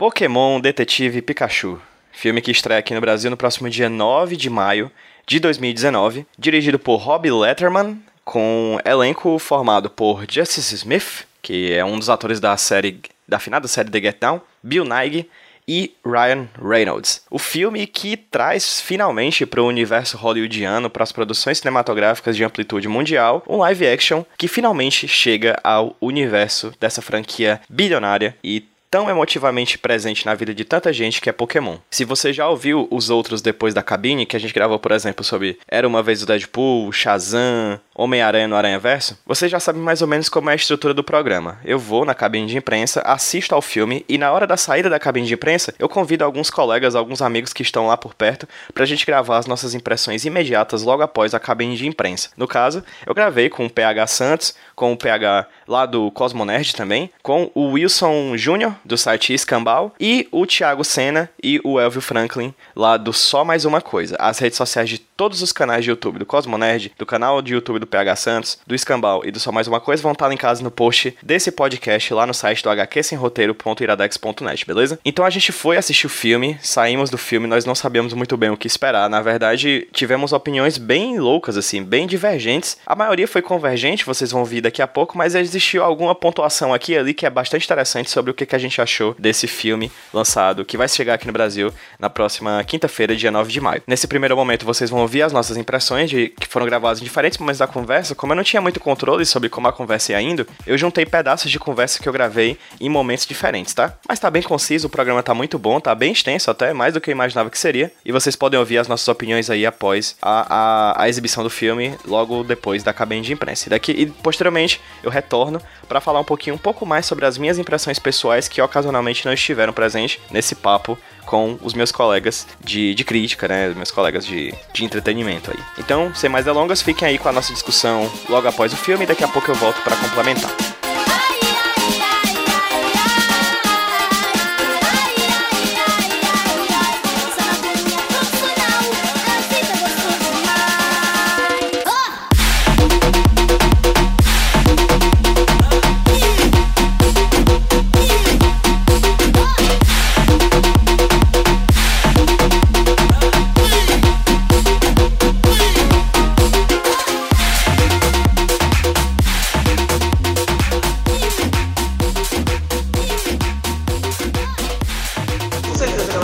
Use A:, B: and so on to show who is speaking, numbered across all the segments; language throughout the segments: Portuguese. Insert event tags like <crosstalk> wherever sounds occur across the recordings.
A: Pokémon Detetive Pikachu. Filme que estreia aqui no Brasil no próximo dia 9 de maio de 2019, dirigido por Rob Letterman, com elenco formado por Justice Smith, que é um dos atores da série da finada série The Get Down, Bill Nighy e Ryan Reynolds. O filme que traz finalmente para o universo hollywoodiano, para as produções cinematográficas de amplitude mundial, um live action que finalmente chega ao universo dessa franquia bilionária e tão emotivamente presente na vida de tanta gente que é Pokémon. Se você já ouviu os outros depois da cabine, que a gente gravou, por exemplo, sobre Era uma vez o Deadpool, Shazam, Homem-Aranha no Aranha Verso, você já sabe mais ou menos como é a estrutura do programa. Eu vou na cabine de imprensa, assisto ao filme e na hora da saída da cabine de imprensa, eu convido alguns colegas, alguns amigos que estão lá por perto, pra gente gravar as nossas impressões imediatas logo após a cabine de imprensa. No caso, eu gravei com o PH Santos, com o PH lá do Cosmonerd também, com o Wilson Júnior, do site Escambau, e o Thiago Senna e o Elvio Franklin, lá do Só Mais Uma Coisa. As redes sociais de todos os canais de YouTube do Cosmonerd, do canal de YouTube do PH Santos, do Escambau e do Só Mais Uma Coisa vão estar linkados no post desse podcast lá no site do hqsemroteiro.iradex.net, beleza? Então a gente foi assistir o filme, saímos do filme, nós não sabíamos muito bem o que esperar. Na verdade, tivemos opiniões bem loucas, assim, bem divergentes. A maioria foi convergente, vocês vão ver daqui a pouco, mas existiu alguma pontuação aqui e ali que é bastante interessante sobre o que, que a gente achou desse filme lançado, que vai chegar aqui no Brasil na próxima quinta-feira, dia 9 de maio. Nesse primeiro momento, vocês vão ouvir as nossas impressões, de, que foram gravadas em diferentes momentos da conversa. Como eu não tinha muito controle sobre como a conversa ia indo, eu juntei pedaços de conversa que eu gravei em momentos diferentes, tá? Mas tá bem conciso, o programa tá muito bom, tá bem extenso até, mais do que eu imaginava que seria. E vocês podem ouvir as nossas opiniões aí após a, a, a exibição do filme, logo depois da cabine de imprensa. E, daqui, e posteriormente eu retorno para falar um pouquinho, um pouco mais sobre as minhas impressões pessoais que ocasionalmente não estiveram presentes nesse papo com os meus colegas de, de crítica, né? Meus colegas de, de entretenimento aí. Então, sem mais delongas, fiquem aí com a nossa discussão logo após o filme daqui a pouco eu volto para complementar.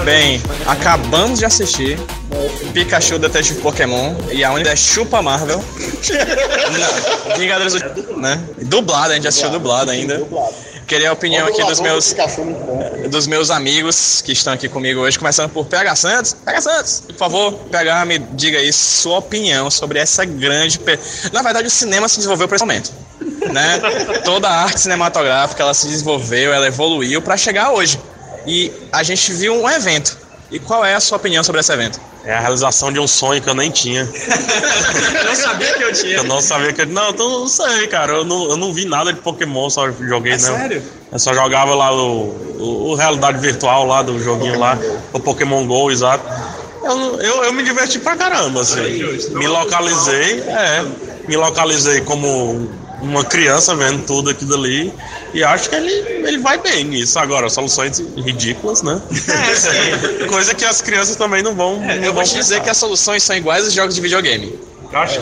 A: Bem, acabamos de assistir Pikachu Detetive Pokémon e a única é Chupa Marvel. <laughs> Vingadores do... né? Dublado, a gente assistiu dublado ainda. Queria a opinião aqui dos meus dos meus amigos que estão aqui comigo hoje, começando por PH Santos. PH Santos, por favor, PH, me diga aí sua opinião sobre essa grande. Na verdade, o cinema se desenvolveu para esse momento. Né? <laughs> Toda a arte cinematográfica ela se desenvolveu, ela evoluiu para chegar hoje e a gente viu um evento. E qual é a sua opinião sobre esse evento?
B: É a realização de um sonho que eu nem tinha. <laughs>
A: eu não sabia que eu tinha.
B: Eu não sabia que. Não, então não sei, cara. Eu não, eu não vi nada de Pokémon, só joguei, é não.
A: Sério?
B: Eu só jogava lá o, o, o realidade virtual lá do joguinho lá, o Pokémon GO, exato. Eu, eu, eu me diverti pra caramba, assim. Me localizei, é. Me localizei como uma criança vendo tudo aquilo ali. E acho que ele, ele vai bem nisso. Agora, soluções ridículas, né? É. <laughs> Coisa que as crianças também não vão. É, não
A: eu
B: vou
A: te dizer que as soluções são iguais aos jogos de videogame.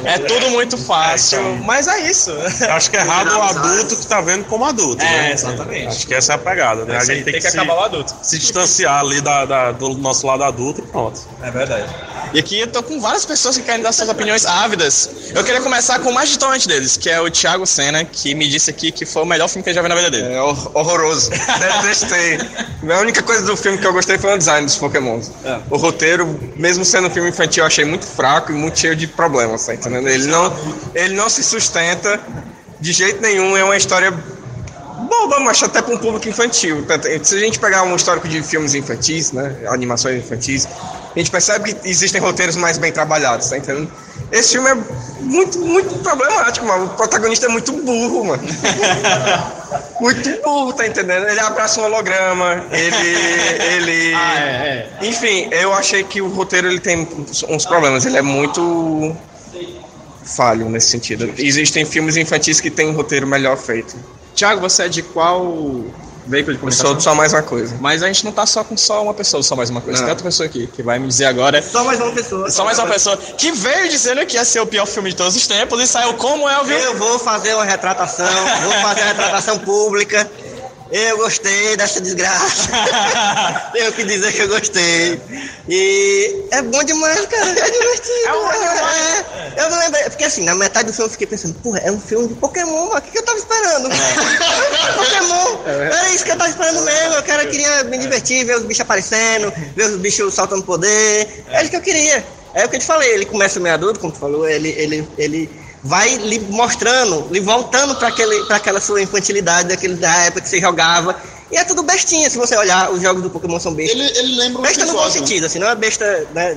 A: É tudo muito fácil, é, então, mas é isso.
B: Acho que é errado o adulto que tá vendo como adulto.
A: É,
B: né?
A: exatamente.
B: Acho que essa é a pegada, né? A gente tem,
A: tem que,
B: que,
A: acabar o adulto.
B: Se distanciar ali da, da, do nosso lado adulto e pronto.
A: É verdade. E aqui eu tô com várias pessoas que querem dar suas opiniões ávidas. Eu queria começar com o mais distante deles, que é o Thiago Senna, que me disse aqui que foi o melhor filme que ele já viu na vida dele.
C: É horroroso. Detestei. a única coisa do filme que eu gostei foi o design dos Pokémon. É. O roteiro, mesmo sendo um filme infantil, eu achei muito fraco e muito cheio de problemas, tá entendendo? Ele não, ele não se sustenta de jeito nenhum, é uma história boba, mas até para um público infantil. Se a gente pegar um histórico de filmes infantis, né, animações infantis, a gente percebe que existem roteiros mais bem trabalhados, tá entendendo? Esse filme é muito, muito problemático, mano. O protagonista é muito burro, mano. <laughs> muito burro, tá entendendo? Ele abraça um holograma, ele. ele... <laughs>
A: Ah, é,
C: é. Enfim, eu achei que o roteiro ele tem uns problemas. Ele é muito falho nesse sentido. Existem filmes infantis que têm um roteiro melhor feito.
A: Tiago, você é de qual
D: veículo de
C: Eu
D: comunicação.
C: sou só mais uma coisa.
D: Mas a gente não tá só com só uma pessoa, só mais uma coisa.
C: Não.
D: Tem outra pessoa aqui que vai me dizer agora.
E: Só mais uma pessoa.
D: Só mais uma pessoa que veio dizendo que ia ser o pior filme de todos os tempos e saiu como é, viu?
E: Eu vou fazer uma retratação, vou fazer uma retratação pública. Eu gostei dessa desgraça. <laughs> Tenho que dizer que eu gostei. E é bom demais, cara. É divertido.
D: É demais.
E: É. Eu não lembrei. Porque assim, na metade do filme eu fiquei pensando, porra, é um filme de Pokémon, o que, que eu tava esperando? <laughs> Pokémon! Era isso que eu tava esperando mesmo. Eu cara, queria me divertir, ver os bichos aparecendo, ver os bichos saltando poder. É isso que eu queria. É o que eu te falei, ele começa meio adulto, como tu falou, ele, ele, ele vai lhe mostrando, lhe voltando para aquela sua infantilidade, daquele, da época que você jogava. E é tudo bestinha, se você olhar, os jogos do Pokémon são bestas.
F: Ele, ele lembra um
E: Besta no bom sentido, assim, não é besta, né,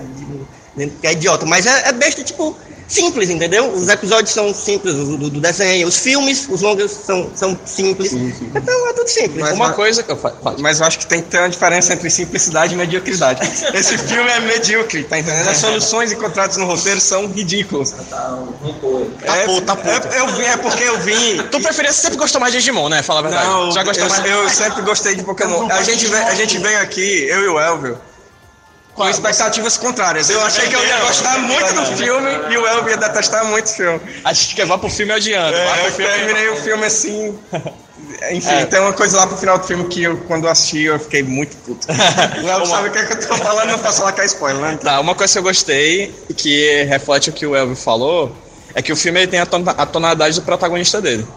E: que é idiota, mas é, é besta, tipo, simples, entendeu? Os episódios são simples do, do- desenho, os filmes, os longas são, são simples. Então é tudo simples.
C: Mas-
D: Uma coisa que eu fa- falo.
C: Mas eu acho que tem que ter uma diferença entre simplicidade e mediocridade. <laughs> Esse filme é medíocre, tá entendendo? As soluções encontradas no roteiro são ridículas. É,
F: puto, tá puto.
C: é, eu vim, é porque eu vim.
D: Tu preferia sempre gostou mais de Digimon, né? Fala a verdade.
C: Não,
D: Já gostou
C: eu,
D: mais?
C: eu sempre gostei de Pokémon. A gente, veio, a gente veio aqui, eu e o Elvio, com expectativas contrárias. Eu achei que eu ia gostar muito do filme e o Elvio ia detestar muito o filme.
D: A gente quer vá pro filme odiando.
C: É, eu
D: filme.
C: terminei o filme assim. <laughs> Enfim,
D: É.
C: tem uma coisa lá pro final do filme que eu, quando eu assisti, eu fiquei muito puto. <laughs> O Elvio sabe o que, é que eu tô falando, não posso falar que é spoiler, né?
D: Tá, uma coisa que eu gostei, que reflete o que o Elvio falou, é que o filme ele tem a, tona- a tonalidade do protagonista dele.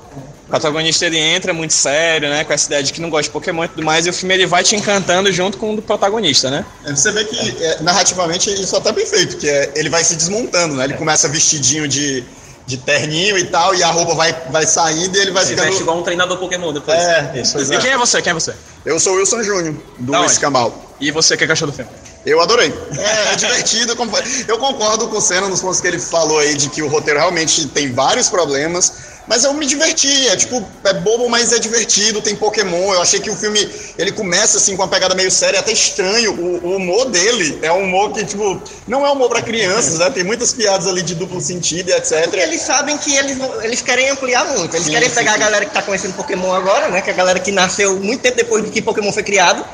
D: O protagonista ele entra muito sério, né? Com essa ideia de que não gosta de Pokémon e tudo mais, e o filme ele vai te encantando junto com o do protagonista, né?
F: É, Você vê que é, narrativamente isso até é bem feito, que é, ele vai se desmontando, né? Ele começa vestidinho de, de terninho e tal, e a roupa vai, vai saindo e ele vai
G: Se veste
F: ficando.
G: igual um treinador Pokémon depois.
F: É, isso.
D: E quem é você? Quem é você?
F: Eu sou o Wilson Júnior, do? Escambau.
D: E você, o que que achou do filme?
F: Eu adorei. É, é divertido. como- Eu concordo com o Senna nos pontos que ele falou aí de que o roteiro realmente tem vários problemas. Mas eu me diverti, é tipo, é bobo, mas é divertido, tem Pokémon. Eu achei que o filme, ele começa assim com uma pegada meio séria, é até estranho. O, o humor dele é um humor que, tipo, não é humor pra crianças, né? Tem muitas piadas ali de duplo sentido e etc.
E: Porque eles sabem que eles, eles querem ampliar muito. Eles
F: Sim,
E: querem
F: sim,
E: pegar
F: sim.
E: a galera que tá conhecendo Pokémon agora, né? Que é a galera que nasceu muito tempo depois de que Pokémon foi criado.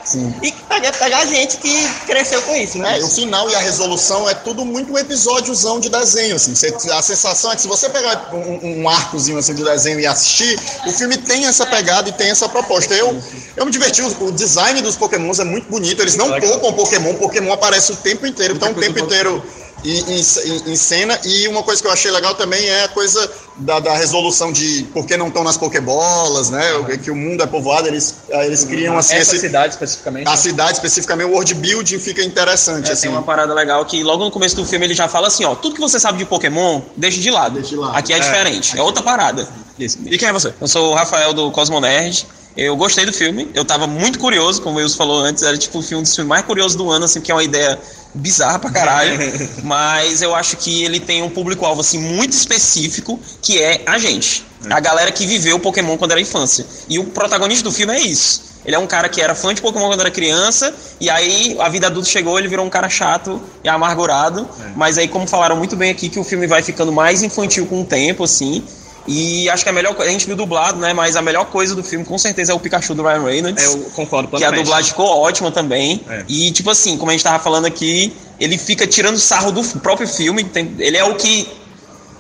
E: E pegar, pegar a gente que cresceu com isso, né?
F: É, o final e a resolução é tudo muito um episódiozão de desenho, assim. Você- a sensação é que se você pegar um, um arcozinho assim de desenho e assistir, o filme tem essa pegada e tem essa proposta. Eu, eu me diverti, o, o design dos pokémons é muito bonito, eles não poupam Pokémon, Pokémon aparece o tempo inteiro, então o tempo inteiro em, em- em cena. E uma coisa que eu achei legal também é a coisa da, da resolução de por que não estão nas Pokébolas, né? O- Que o mundo é povoado, eles, eles criam assim
D: Essa
F: esse...
D: cidade especificamente.
F: A cidade, especificamente, o world building fica interessante,
G: É,
F: assim.
G: tem uma parada legal que logo no começo do filme ele já fala assim, ó, tudo que você sabe de Pokémon, deixa de lado.
F: Deixa de lado.
G: Aqui é, diferente, é outra parada.
D: Isso. E quem é você?
G: Eu sou o Rafael do Cosmo Nerd. Eu gostei do filme, eu tava muito curioso, como o Wilson falou antes, era tipo o filme dos filmes mais curiosos do ano, assim, que é uma ideia bizarra pra caralho. <laughs> mas eu acho que ele tem um público-alvo assim muito específico, que é a gente. A galera que viveu Pokémon quando era infância. E o protagonista do filme é isso. Ele é um cara que era fã de Pokémon quando era criança, e aí a vida adulta chegou, ele virou um cara chato e amargurado. Mas aí, como falaram muito bem aqui, que o filme vai ficando mais infantil com o tempo, assim. E acho que a melhor coisa, a gente viu dublado, né? Mas a melhor coisa do filme, com certeza, é o Pikachu do Ryan Reynolds.
D: Eu concordo
G: Que a
D: plenamente.
G: dublagem ficou ótima também.
D: É.
G: E, tipo assim, como a gente tava falando aqui, ele fica tirando sarro do próprio filme. tem- ele é o que.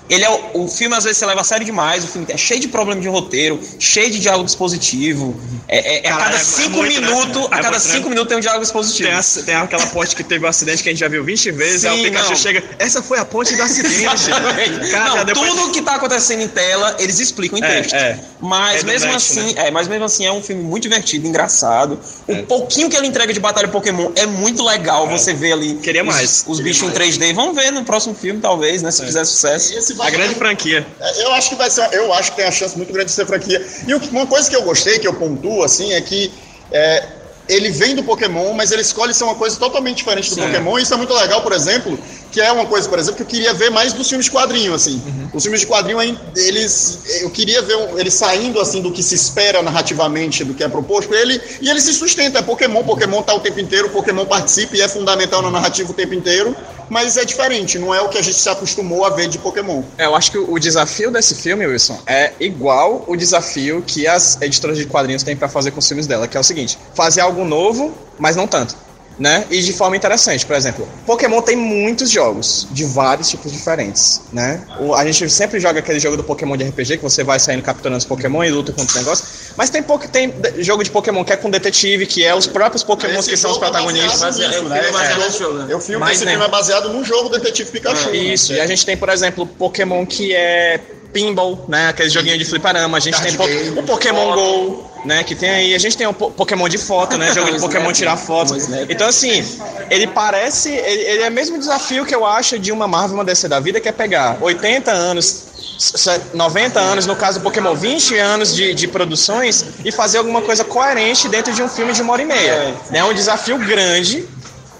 G: Ele é o, o filme, às vezes, você leva a sério demais. O filme é cheio de problema de roteiro, cheio de diálogo dispositivo. É, é- é a
D: Cara,
G: cada
D: é- é
G: cinco
D: né?
G: minutos, a
D: É
G: cada cinco
D: né?
G: minutos tem um diálogo expositivo.
D: Tem, a- tem aquela ponte que teve um acidente que a gente já viu 20 vezes, aí
G: Sim,
D: o Pikachu
G: não.
D: chega. Essa foi a ponte do acidente. <laughs> Cara,
G: não,
D: depois-
G: tudo que tá acontecendo em tela, eles explicam em
D: É,
G: texto.
D: é.
G: Mas
D: É
G: mesmo assim, é, mas mesmo assim é um filme muito divertido, engraçado. O
D: É.
G: pouquinho que ele entrega de batalha Pokémon é muito legal você ver ali.
D: Queria
G: os,
D: mais.
G: Os
D: Queria
G: bichos
D: mais.
G: em 3D. Vamos ver no próximo filme, talvez, né? Se fizer sucesso.
F: Esse
D: A
F: vai-
D: grande franquia.
F: É, Eu acho que vai ser. Eu acho que tem a chance muito grande de ser franquia. E uma coisa que eu gostei, que eu pontuo, assim, é que é, ele vem do Pokémon, mas ele escolhe ser uma coisa totalmente diferente do Pokémon. E isso é muito legal, por exemplo, que é uma coisa, por exemplo, que eu queria ver mais dos filmes de quadrinho, assim. Os filmes de quadrinho, eles, eu queria ver um- ele saindo, assim, do que se espera narrativamente, do que é proposto, ele, e ele se sustenta, é Pokémon, Pokémon tá o tempo inteiro, Pokémon participa e é fundamental na narrativa o tempo inteiro, mas é diferente, não é o que a gente se acostumou a ver de Pokémon.
D: É, eu acho que o desafio desse filme, Wilson, é igual o desafio que as editoras de quadrinhos têm pra fazer com os filmes dela, que é o seguinte: fazer algo novo, mas não tanto. Né? E de forma interessante, por exemplo, Pokémon tem muitos jogos de vários tipos diferentes, né? O- a gente sempre joga aquele jogo do Pokémon de RPG que você vai saindo capturando os Pokémon e luta contra os negócios, mas tem, pouco, tem jogo de Pokémon que é com detetive, que é os próprios Pokémon que são os
F: é
D: protagonistas.
F: baseado né?
G: é baseado
F: É.
G: né?
F: Eu filme,
D: Mas
F: esse filme é baseado no jogo Detetive Pikachu. né?
D: Isso, e a gente tem, por exemplo, Pokémon que é pinball, né? Aquele joguinho de fliparama. A gente
F: Card
D: tem po-
F: game.
D: o Pokémon Go, né? Que tem aí. A gente tem po- Pokémon de foto, né? Jogo de <laughs> Pokémon tirar foto.
G: Snap.
D: Então, assim, ele parece. Ele, ele é o mesmo desafio que eu acho de uma Marvel, uma DC da vida, que é pegar 80 anos. se- 90 anos, no caso do Pokémon, 20 anos de, de produções e fazer alguma coisa coerente dentro de um filme de uma hora e meia. É um desafio grande.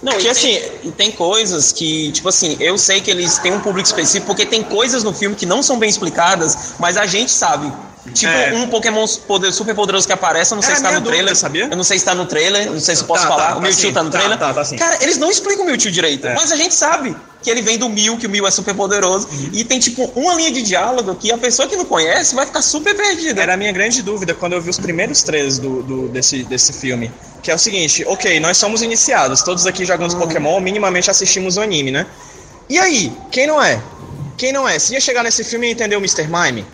G: Não,
D: Porque
G: e
D: assim,
G: tem, tem coisas que, tipo assim, eu sei que eles têm um público específico, porque tem coisas no filme que não são bem explicadas, mas a gente sabe. Tipo,
D: É.
G: um Pokémon poder, super poderoso que aparece, eu não sei se tá no trailer.
D: dúvida, sabia?
G: Eu não sei se tá no trailer, não sei se eu posso
D: Tá,
G: falar.
D: tá,
G: o
D: tá
G: Mewtwo
D: sim.
G: tá no
D: Tá,
G: trailer.
D: tá, tá sim.
G: Cara, eles não explicam o Mewtwo direito,
D: É.
G: mas a gente sabe que ele vem do Mew, que o Mew é super poderoso. E tem, tipo, uma linha de diálogo que a pessoa que não conhece vai ficar super perdida.
D: Era a minha grande dúvida quando eu vi os primeiros trailers do, do- desse, desse filme. Que é o seguinte, ok, nós somos iniciados, todos aqui jogamos Pokémon, minimamente assistimos o anime, né? E aí, quem não é? Quem não é? Se ia chegar nesse filme e entender o Mr. Mime,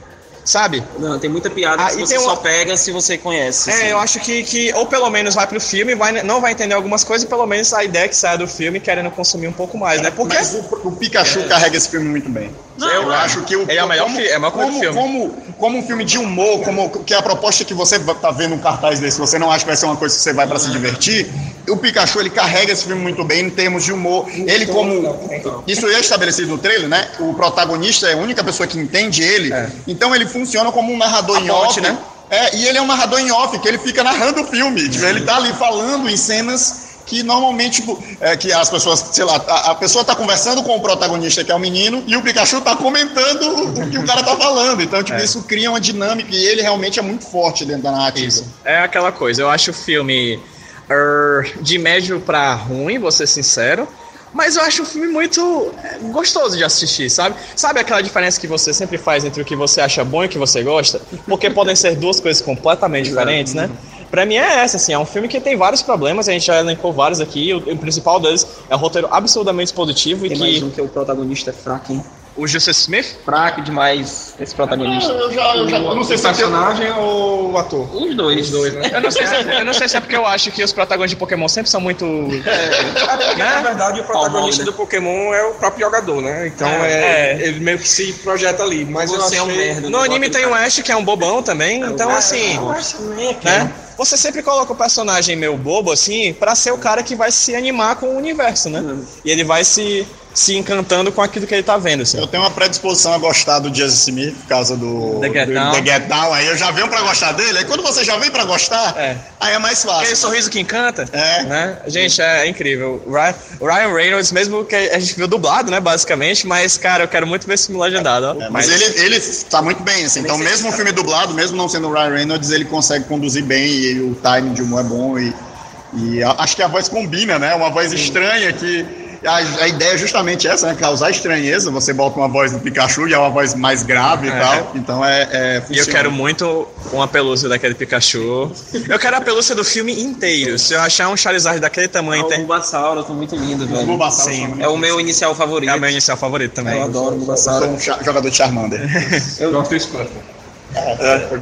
D: sabe?
G: Não, tem muita piada
D: Ah,
G: que você
D: tem
G: só pega se você conhece. assim.
D: É, eu acho que, que ou pelo menos vai pro filme, vai, não vai entender algumas coisas, e pelo menos a ideia é que saia do filme querendo consumir um pouco mais, né? Porque
F: Mas o, o Pikachu carrega esse filme muito bem. Eu acho que o,
D: é o melhor
F: como,
D: é a maior coisa do
F: como,
D: filme.
F: Como, como um filme de humor, como que é a proposta que você tá vendo um cartaz desse, você não acha que vai ser uma coisa que você vai para se divertir, o Pikachu ele carrega esse filme muito bem em termos de humor. Ele como isso é estabelecido no trailer, né? O protagonista é a única pessoa que entende ele, então ele funciona como um narrador
D: A
F: em
D: ponte,
F: off,
D: né?
F: É, e ele é um narrador em off, que ele fica narrando o filme. Tipo, ele tá ali falando em cenas que normalmente, tipo, é, que as pessoas, sei lá, a, a pessoa tá conversando com o protagonista, que é o menino, e o Pikachu tá comentando o, o que o cara tá falando. Então, tipo, isso cria uma dinâmica e ele realmente é muito forte dentro da narrativa.
D: É aquela coisa, eu acho o filme er, de médio pra ruim, vou ser sincero. Mas eu acho o filme muito é, gostoso de assistir, sabe? Sabe aquela diferença que você sempre faz entre o que você acha bom e o que você gosta? Porque podem ser duas coisas completamente diferentes, né? Pra mim é essa, assim, é um filme que tem vários problemas, a gente já elencou vários aqui, o, o principal deles é o roteiro absurdamente positivo e
G: Tem mais
D: que
G: um que o protagonista é fraco, hein?
D: O Justice Smith,
G: Fraco demais esse protagonista.
F: Eu já, eu já eu não sei se é
C: personagem ou o ator?
G: Os dois. <laughs>
D: eu não, sei se, eu não sei se é porque eu acho que os protagonistas de Pokémon sempre são muito... <laughs>
C: Na verdade, o protagonista
G: né?
C: do Pokémon é o próprio jogador, né? Então
D: É,
C: é,
D: é.
C: ele meio que se projeta ali. Mas eu
G: Você
C: achei...
G: é um merda.
D: No anime tem o Ash, que é um bobão também, então assim... né? Você sempre coloca o personagem meio bobo, assim, pra ser o cara que vai se animar com o universo, né? E ele vai se, se encantando com aquilo que ele tá vendo, assim.
F: Eu tenho uma predisposição a gostar do Jesse Smith por causa do
D: The Get
F: do,
D: Down.
F: The Get Down. Aí eu já venho pra gostar dele. Aí quando você já vem pra gostar,
D: É.
F: aí é mais
D: Aquele
F: fácil.
D: sorriso que encanta,
F: É.
D: né? Gente, é incrível. O Ryan, Reynolds, mesmo que a gente viu dublado, né, basicamente, mas, cara, eu quero muito ver esse filme legendado, ó.
F: É, mas ele, ele tá muito bem, assim. Então, mesmo o filme dublado, mesmo não sendo o Ryan Reynolds, ele consegue conduzir bem e o timing de humor é bom. E, e acho que a voz combina, né? Uma voz estranha que. A, a ideia é justamente essa, né? Causar estranheza. Você bota uma voz do Pikachu e é uma voz mais grave e
D: É.
F: tal. Então é. é
D: E eu quero muito uma pelúcia daquele Pikachu. Eu quero a pelúcia do filme inteiro. Se eu achar um Charizard daquele tamanho,
G: O
D: tem...
G: Bulbasauro, tô muito lindo, velho.
F: Bulbasauro
D: Sim.
G: É o meu inicial favorito.
D: é o meu inicial favorito também.
G: Eu adoro o
F: Eu
G: Bulbasauro.
F: sou um jogador de Charmander.
C: Eu gosto do Squirtle.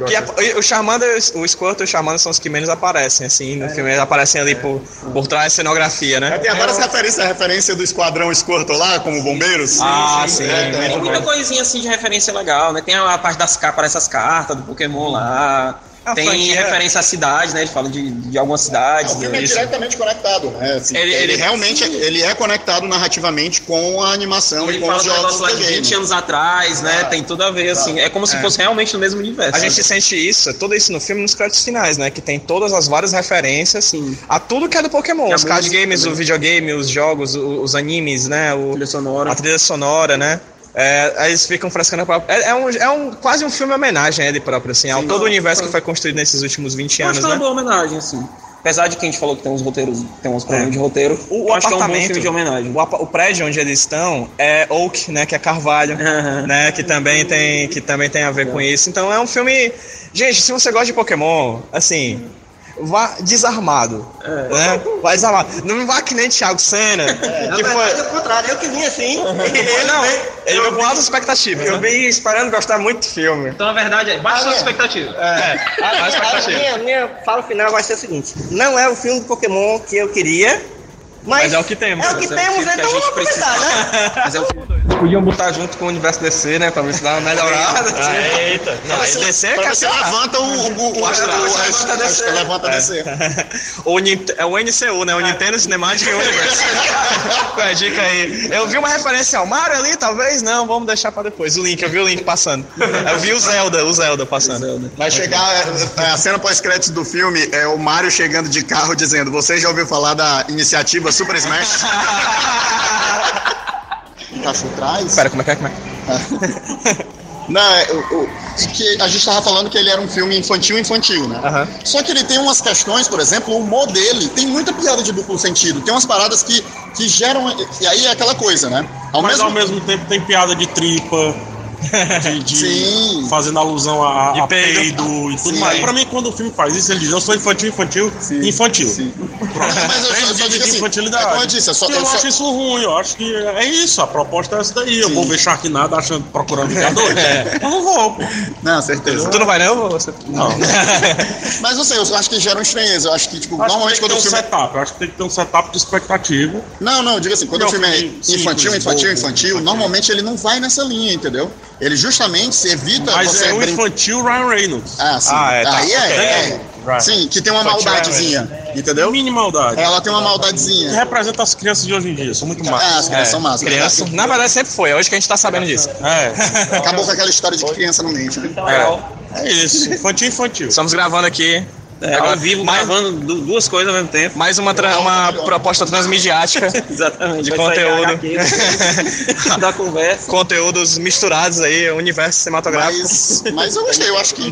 D: Que a- o Charmander, o Squirtle e o Charmander são os que menos aparecem, assim, no filme. Eles aparecem ali por, por trás da cenografia, né?
F: Tem várias referências, a referência do Esquadrão Squirtle lá, como bombeiros.
D: Ah, sim.
F: É,
G: Tem
F: é.
G: muita coisinha assim de referência legal, né? Tem a parte das capas, essas cartas do Pokémon lá.
E: A
G: Tem
E: franquia-
G: referência à cidade, né? Ele fala de, de algumas cidades.
F: O filme é diretamente conectado, né? Assim,
G: Ele-
F: ele,
G: ele-
F: realmente ele é conectado narrativamente com a animação
G: Ele
F: e com
G: fala
F: os
G: do
F: jogos
G: negócio lá
F: de
G: de
F: game.
G: 20 anos atrás, né? Tem tudo a ver, assim. É como se fosse realmente no mesmo universo.
D: A gente sente isso, tudo isso no filme nos créditos finais, né? Que tem todas as várias referências a tudo que é do Pokémon.
G: A
D: Os card games,
G: também.
D: o videogame, os jogos, o- os animes, né? O,
G: Trilha sonora.
D: A trilha sonora, né? É, aí eles ficam frescando a própria. É, é um, é um, quase um filme homenagem a ele próprio, assim, ao todo o universo que foi construído nesses últimos 20
G: Eu acho
D: anos,
G: que é uma
D: né?
G: boa homenagem, assim. Apesar de que a gente falou que tem uns roteiros, tem uns problemas
D: É.
G: de roteiro,
D: O, o
G: acho que é um bom filme de homenagem.
D: O, o prédio onde eles estão é Oak, né, que é Carvalho, né, que também tem que também tem a ver com isso. Então é um filme, gente, se você gosta de Pokémon, assim, vá desarmado, né? Vai desarmado. Não vá que nem Thiago Senna,
E: Na
D: que foi
E: é o contrário, eu que vim assim. <laughs>
D: ele não, ele veio com altas expectativas.
C: Eu
D: né?
C: vim esperando gostar muito do filme.
G: Então, na verdade, é baixa
E: sua
G: expectativa.
D: É, altas
E: A
D: expectativas.
E: minha, minha fala final vai ser o seguinte: não é o filme do Pokémon que eu queria, mas,
D: Mas é o que temos.
E: É o que
G: é
E: temos,
G: filme a
E: então vamos começar, né? <laughs>
G: Mas é o
C: Podiam botar junto com o universo DC, né? Pra ver se dá uma melhorada. <laughs>
D: Ah, eita. Não, aí DC é que
F: você levanta o, o, o, o,
D: astral.
F: o- acho que levanta a DC. <laughs>
D: o é o NCU, né? O Nintendo Cinematic Universe. Qual <laughs> é a dica aí? Eu vi uma referência ao Mario ali, talvez? Não, vamos deixar pra depois. O Link, eu vi o Link passando. Eu vi o Zelda, o Zelda passando.
F: Vai chegar é, a cena pós-créditos do filme é o Mario chegando de carro dizendo: Você já ouviu falar da iniciativa Super Smash? Caixa atrás?
D: Pera, como é que é? Como é? que é? <laughs>
F: Não, é, o, o- e que a gente tava falando que ele era um filme infantil infantil, né?
D: Aham.
F: Só que ele tem umas questões, por exemplo, o humor dele tem muita piada de duplo sentido. Tem umas paradas que, que geram. E aí é aquela coisa, né? Ao
B: Mas
F: mesmo
B: ao mesmo tempo tem piada de tripa, <laughs> de, de-
F: Sim.
B: fazendo alusão a,
D: De
B: a
D: peido.
B: peido. e tudo
F: Sim.
B: mais. Pra mim, quando o filme faz isso, ele diz: Eu sou infantil, infantil, infantil.
F: Sim. Mas eu só- digo
B: de
F: assim,
B: infantilidade.
F: é como eu disse, é só-
B: eu
F: é só-
B: acho isso ruim, eu acho que é isso, a proposta é essa daí. Eu
F: Sim.
B: vou ver Sharknado achando, procurando Vingadores. <laughs> Eu não vou, pô.
F: Não, certeza.
D: Tu não vai não? Você...
B: Não. <laughs>
F: Mas não sei, eu acho que gera um estranheza. Eu acho que, tipo,
B: Acho
F: normalmente
B: que
F: quando o
B: um
F: filme.
B: setup. Eu acho que tem que ter um setup de expectativa.
F: Não, não, diga assim, quando
B: Não,
F: o filme é infantil, infantil, infantil. normalmente ele não vai nessa linha, entendeu? Ele justamente se evita
B: Mas
F: você
B: é um
F: brin-
B: infantil Ryan Reynolds.
F: Ah, sim.
D: Ah, é, tá,
F: Aí é, é.
B: Right.
F: Sim, que tem uma
D: Infantil é
F: maldadezinha, entendeu?
B: Mini maldade.
F: Ela tem uma
B: Que
F: maldadezinha.
B: representa as crianças de hoje em dia. São muito
F: Ah,
B: más.
F: as crianças são massas.
D: Criança. Na verdade sempre foi, é hoje que a gente tá sabendo disso.
B: É.
F: Acabou com aquela história de que criança não mente, né?
B: É. É isso. Infantil, infantil.
D: Estamos gravando aqui.
G: É,
D: agora,
G: ao vivo,
D: mais,
G: gravando du- duas coisas ao mesmo tempo.
D: mais uma, tra- uma proposta transmediática <laughs>
G: Exatamente.
D: de conteúdo. <laughs>
G: Da conversa.
D: Conteúdos misturados aí, universo cinematográfico.
F: Mas, mas eu gostei, eu acho que. <laughs>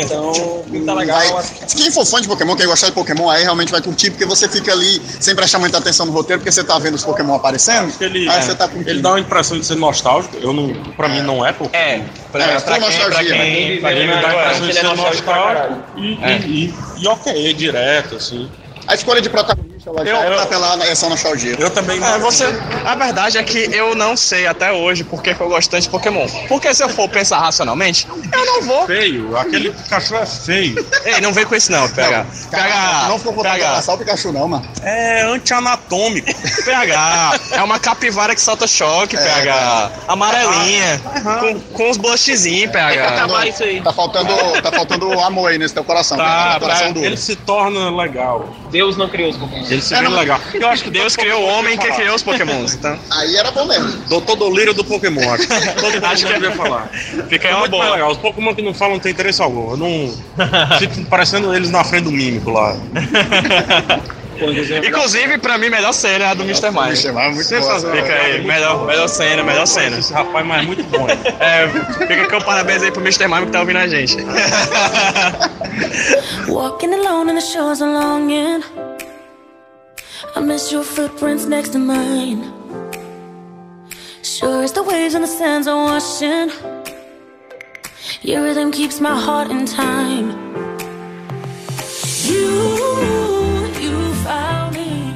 G: Então, tá legal.
F: Vai, quem for fã de Pokémon, quem gostar de Pokémon, aí realmente vai curtir, porque você fica ali sem prestar muita atenção no roteiro, porque você tá vendo os Pokémon aparecendo.
B: Ele,
F: aí você tá com
B: ele dá uma impressão de ser nostálgico. Eu não, pra mim não é, porque
D: É, pra,
F: É,
D: pra
F: foi
D: quem, pra
F: nostalgia, né?
D: quem, pra quem
B: ele dá a impressão de
G: ele é
B: ser
G: nostálgico pra
B: nostálgico e, e, e, e ok, direto, assim.
F: A escolha de protagonista, ela já
B: Eu-
F: tá pela essa nostalgia.
B: Eu também
D: É, você, a verdade é que eu não sei até hoje por que eu gosto tanto de Pokémon. Porque se eu for pensar racionalmente, eu não vou.
B: feio. Aquele Pikachu é feio.
D: Ei, não vem com isso não, PH. PH,
F: não ficou vontade de
D: PH.
F: abraçar o Pikachu, não, mano.
B: É anti-anatômico.
D: PH, é uma capivara que solta choque, PH. Amarelinha, com, com uns blushzinhos, PH.
G: acabar isso aí.
F: Tá faltando, tá faltando amor aí nesse teu coração.
D: Tá,
F: cara, coração
D: pra-.
B: Ele se torna legal.
G: Deus não criou os Pokémon.
B: Ele se
F: É,
B: vê
F: não-
B: legal. Eu acho que
D: Deus criou o homem que criou os Pokémons, então
F: Aí era bom mesmo.
B: Doutor Dolírio do Pokémon, acho. <laughs> Todo mundo
D: Acho que é-
B: devia falar.
D: fica aí
B: É
D: uma
B: muito mais
D: boa.
B: legal. Os Pokémon que não falam não tem interesse algum. Eu não. <laughs> Fico parecendo eles na frente do mímico lá. <laughs>
D: Inclusive, pra mim, melhor cena é a do Mr. Mime.
F: Mas é muito boa.
B: Sensacional.
D: Fica aí, melhor, melhor cena, melhor cena.
B: Esse rapaz, mas é muito bom.
D: É, fica com parabéns aí pro Mr. Mime que tá ouvindo a gente.
H: Walking alone on the shores of longing. I miss your footprints next to mine. Sure as the waves and the sands are washing. Your rhythm keeps my heart in time. You, you found me.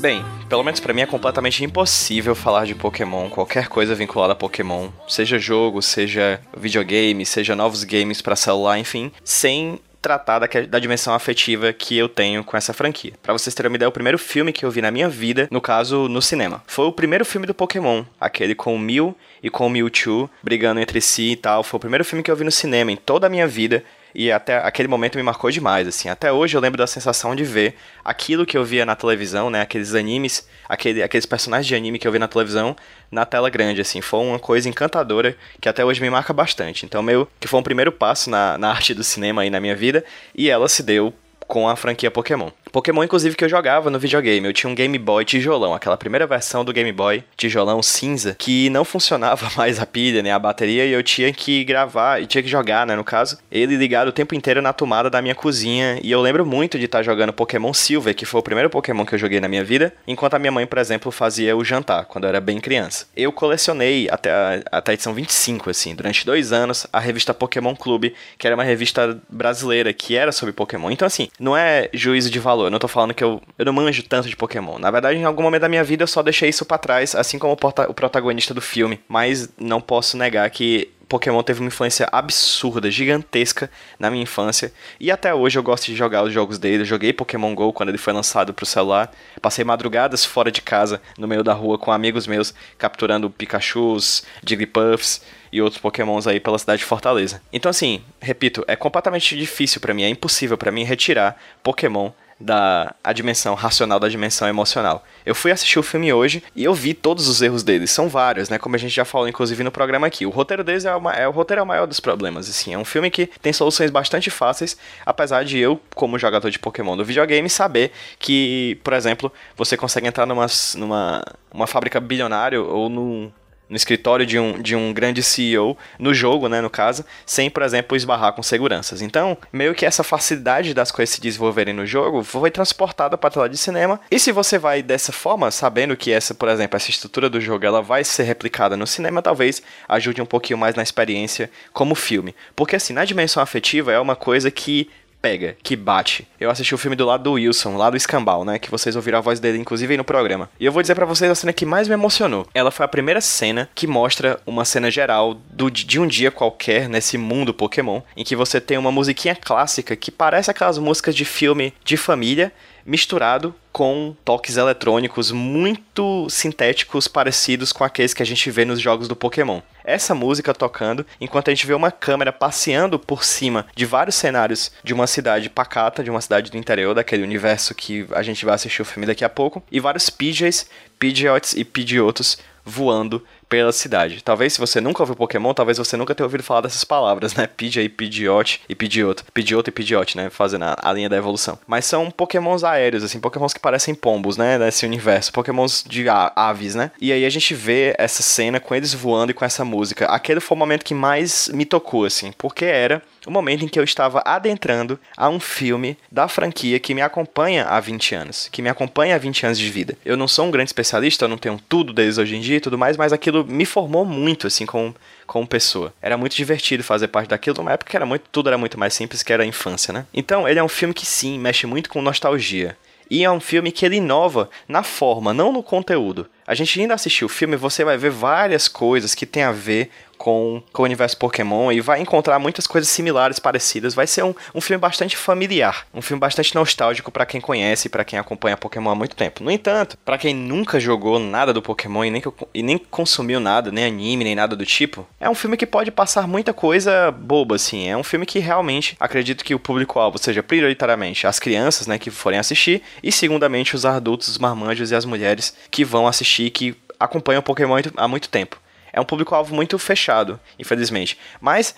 A: Bem, pelo menos pra mim é completamente impossível falar de Pokémon, qualquer coisa vinculada a Pokémon, seja jogo, seja videogame, seja novos games pra celular, enfim, sem tratar da, da dimensão afetiva que eu tenho com essa franquia. Para vocês terem uma ideia, o primeiro filme que eu vi na minha vida, no caso, no cinema, foi o primeiro filme do Pokémon, aquele com o Mew e com o Mewtwo brigando entre si e tal. Foi o primeiro filme que eu vi no cinema em toda a minha vida e até aquele momento me marcou demais, assim. Até hoje eu lembro da sensação de ver aquilo que eu via na televisão, né? Aqueles animes, aquele, aqueles personagens de anime que eu vi na televisão na tela grande, assim. Foi uma coisa encantadora que até hoje me marca bastante. Então, meu, que foi um primeiro passo na, na arte do cinema aí na minha vida e ela se deu com a franquia Pokémon. Pokémon, inclusive, que eu jogava no videogame. Eu tinha um Game Boy tijolão, aquela primeira versão do Game Boy tijolão cinza, que não <laughs> funcionava mais a pilha, né, a bateria, e eu tinha que gravar, e tinha que jogar, né, no caso, ele ligado o tempo inteiro na tomada da minha cozinha, e eu lembro muito de estar tá jogando Pokémon Silver, que foi o primeiro Pokémon que eu joguei na minha vida, enquanto a minha mãe, por exemplo, fazia o jantar, quando eu era bem criança. Eu colecionei até a, até a edição 25, assim, durante dois anos, a revista Pokémon Clube, que era uma revista brasileira que era sobre Pokémon. Então, assim, não é juízo de valor. Eu não tô falando que eu, eu não manjo tanto de Pokémon. Na verdade, em algum momento da minha vida eu só deixei isso para trás, assim como o, o protagonista do filme. Mas não posso negar que Pokémon teve uma influência absurda, gigantesca na minha infância. E até hoje eu gosto de jogar os jogos dele. Eu joguei Pokémon GO quando ele foi lançado pro celular. Passei madrugadas fora de casa, no meio da rua, com amigos meus, capturando Pikachus, Jigglypuffs e outros pokémons aí pela cidade de Fortaleza. Então assim, repito, é completamente difícil para mim, é impossível para mim retirar Pokémon da a dimensão racional da dimensão emocional. Eu fui assistir o filme hoje e eu vi todos os erros deles, são vários, né? Como a gente já falou inclusive no programa aqui. O roteiro deles é, uma, é o roteiro é o maior dos problemas, assim. É um filme que tem soluções bastante fáceis, apesar de eu, como jogador de Pokémon do videogame, saber que, por exemplo, você consegue entrar numa, numa uma fábrica bilionária ou num no escritório de um, de um grande CEO no jogo, né, no caso, sem, por exemplo, esbarrar com seguranças. Então, meio que essa facilidade das coisas se desenvolverem no jogo foi transportada para a tela de cinema. E se você vai dessa forma, sabendo que essa, por exemplo, essa estrutura do jogo, ela vai ser replicada no cinema, talvez ajude um pouquinho mais na experiência como filme. Porque assim, na dimensão afetiva é uma coisa que pega, que bate. Eu assisti o filme do lado do Wilson, lá do Escambau, né? Que vocês ouviram a voz dele, inclusive, aí no programa. E eu vou dizer para vocês a cena que mais me emocionou. Ela foi a primeira cena que mostra uma cena geral do, de um dia qualquer nesse mundo Pokémon, em que você tem uma musiquinha clássica que parece aquelas músicas de filme de família, misturado com toques eletrônicos muito sintéticos parecidos com aqueles que a gente vê nos jogos do Pokémon. Essa música tocando enquanto a gente vê uma câmera passeando por cima de vários cenários de uma cidade pacata, de uma cidade do interior, daquele universo que a gente vai assistir o filme daqui a pouco, e vários Pidgeys, Pidgeots e Pidgeotos voando pela cidade. Talvez se você nunca ouviu Pokémon, talvez você nunca tenha ouvido falar dessas palavras, né? Pidgey, Pidgeot e Pidgeotto. Pidgeotto e Pidgeot, né? Fazendo a, a, linha da evolução. Mas são Pokémons aéreos, assim, Pokémons que parecem pombos, né? Nesse universo. Pokémons de aves, né? E aí a gente vê essa cena com eles voando e com essa música. Aquele foi o momento que mais me tocou, assim, porque era o momento em que eu estava adentrando a um filme da franquia que me acompanha há 20 anos, que me acompanha há 20 anos de vida. Eu não sou um grande especialista, eu não tenho tudo deles hoje em dia e tudo mais, mas aquilo me formou muito, assim, como, como pessoa. Era muito divertido fazer parte daquilo, numa época que era muito, tudo era muito mais simples, que era a infância, né? Então, ele é um filme que sim, mexe muito com nostalgia. E é um filme que ele inova na forma, não no conteúdo. A gente ainda assistiu o filme, você vai ver várias coisas que tem a ver com, com o universo Pokémon e vai encontrar muitas coisas similares, parecidas. Vai ser um, um filme bastante familiar, um filme bastante nostálgico para quem conhece e para quem acompanha Pokémon há muito tempo. No entanto, para quem nunca jogou nada do Pokémon e nem, e nem consumiu nada, nem anime, nem nada do tipo, é um filme que pode passar muita coisa boba, assim. É um filme que realmente acredito que o público-alvo seja prioritariamente as crianças, né, que forem assistir, e segundamente os adultos, os marmanjos e as mulheres que vão assistir, que acompanham Pokémon há muito tempo é um público-alvo muito fechado, infelizmente. Mas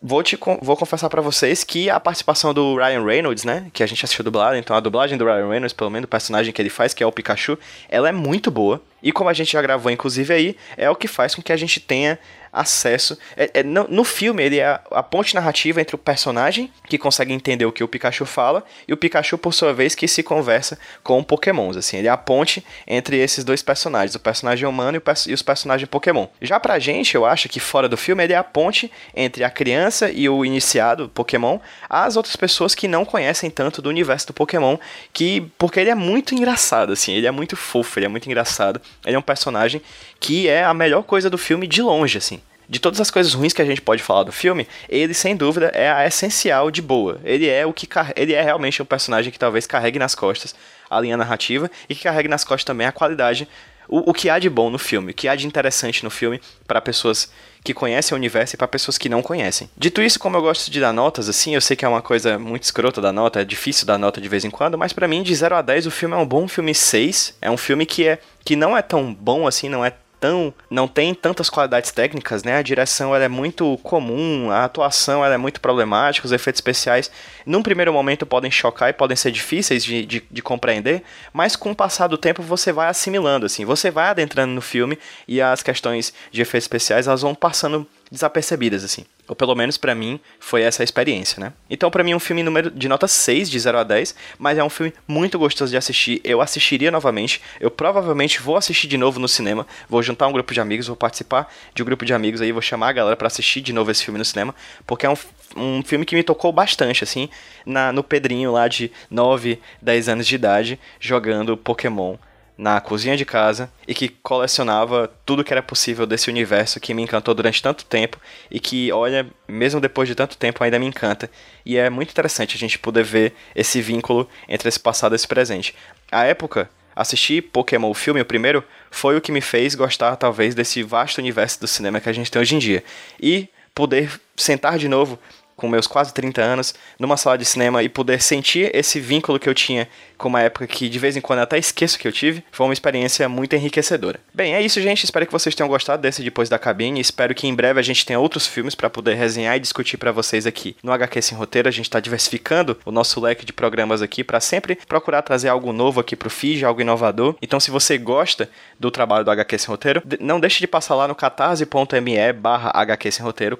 A: vou te vou confessar para vocês que a participação do Ryan Reynolds, né, que a gente assistiu dublado, então a dublagem do Ryan Reynolds, pelo menos o personagem que ele faz, que é o Pikachu, ela é muito boa. E como a gente já gravou inclusive aí, é o que faz com que a gente tenha acesso. É, é, no, no, filme, ele é a, a, ponte narrativa entre o personagem, que consegue entender o que o Pikachu fala, e o Pikachu, por sua vez, que se conversa com Pokémons. Assim, ele é a ponte entre esses dois personagens, o personagem humano e, o, e os personagens Pokémon. Já pra gente, eu acho que fora do filme, ele é a ponte entre a criança e o iniciado Pokémon, as outras pessoas que não conhecem tanto do universo do Pokémon, que porque ele é muito engraçado, assim, ele é muito fofo, ele é muito engraçado. Ele é um personagem que é a melhor coisa do filme de longe, assim. de todas as coisas ruins que a gente pode falar do filme, ele sem dúvida é a essencial de boa. Ele é o que ele é realmente um personagem que talvez carregue nas costas a linha narrativa e que carregue nas costas também a qualidade o, o que há de bom no filme, o que há de interessante no filme para pessoas que conhecem o universo e para pessoas que não conhecem. Dito isso, como eu gosto de dar notas, assim, eu sei que é uma coisa muito escrota da nota, é difícil dar nota de vez em quando, mas para mim, de 0 a 10, o filme é um bom filme 6. É um filme que é que não é tão bom assim, não é tão não tem tantas qualidades técnicas, né? A direção ela é muito comum, a atuação ela é muito problemática, os efeitos especiais num primeiro momento podem chocar e podem ser difíceis de, de, de, compreender, mas com o passar do tempo você vai assimilando, assim, você vai adentrando no filme e as questões de efeitos especiais elas vão passando desapercebidas, assim. Ou pelo menos para mim foi essa a experiência, né? Então para mim é um filme número de nota 6 de 0 a 10, mas é um filme muito gostoso de assistir. Eu assistiria novamente. Eu provavelmente vou assistir de novo no cinema. Vou juntar um grupo de amigos, vou participar de um grupo de amigos aí, vou chamar a galera para assistir de novo esse filme no cinema, porque é um, um filme que me tocou bastante assim, na no Pedrinho lá de 9, 10 anos de idade, jogando Pokémon na cozinha de casa e que colecionava tudo que era possível desse universo que me encantou durante tanto tempo e que, olha, mesmo depois de tanto tempo ainda me encanta. E é muito interessante a gente poder ver esse vínculo entre esse passado e esse presente. A época, assistir Pokémon, o filme, o primeiro, foi o que me fez gostar talvez desse vasto universo do cinema que a gente tem hoje em dia. E poder sentar de novo com meus quase 30 anos, numa sala de cinema e poder sentir esse vínculo que eu tinha com uma época que de vez em quando eu até esqueço que eu tive, foi uma experiência muito enriquecedora. Bem, é isso, gente. Espero que vocês tenham gostado desse Depois da Cabine. Espero que em breve a gente tenha outros filmes para poder resenhar e discutir para vocês aqui no HQ Sem Roteiro. A gente está diversificando o nosso leque de programas aqui para sempre procurar trazer algo novo aqui pro FIJ, algo inovador. Então, se você gosta do trabalho do HQ Sem Roteiro, não deixe de passar lá no catarse.me barra HQ Sem Roteiro,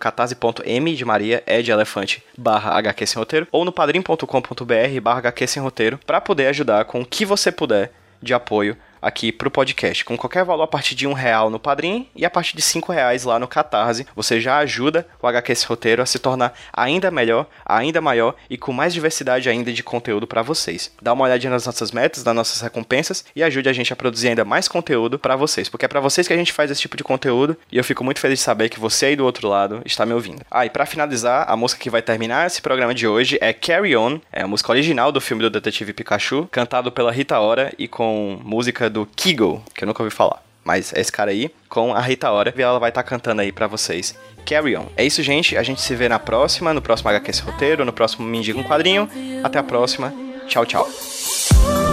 A: de Maria, é de elefante, barra HQ Sem Roteiro, ou no padrim.com.br barra HQ Sem Roteiro, para poder ajudar com o que você puder de apoio aqui pro podcast. Com qualquer valor a partir de um real no Padrim e a partir de cinco reais lá no Catarse, você já ajuda o HQ esse roteiro a se tornar ainda melhor, ainda maior e com mais diversidade ainda de conteúdo para vocês. Dá uma olhadinha nas nossas metas, nas nossas recompensas e ajude a gente a produzir ainda mais conteúdo para vocês, porque é para vocês que a gente faz esse tipo de conteúdo e eu fico muito feliz de saber que você aí do outro lado está me ouvindo. Ah, e para finalizar, a música que vai terminar esse programa de hoje é Carry On, é a música original do filme do Detetive Pikachu, cantado pela Rita Ora e com música do Kigo, que eu nunca ouvi falar. Mas é esse cara aí, com a Rita Ora, e ela vai estar tá cantando aí para vocês. Carry On. É isso, gente. A gente se vê na próxima, no próximo HQ Esse Roteiro, no próximo Me Indica um Quadrinho. Até a próxima. Tchau, tchau.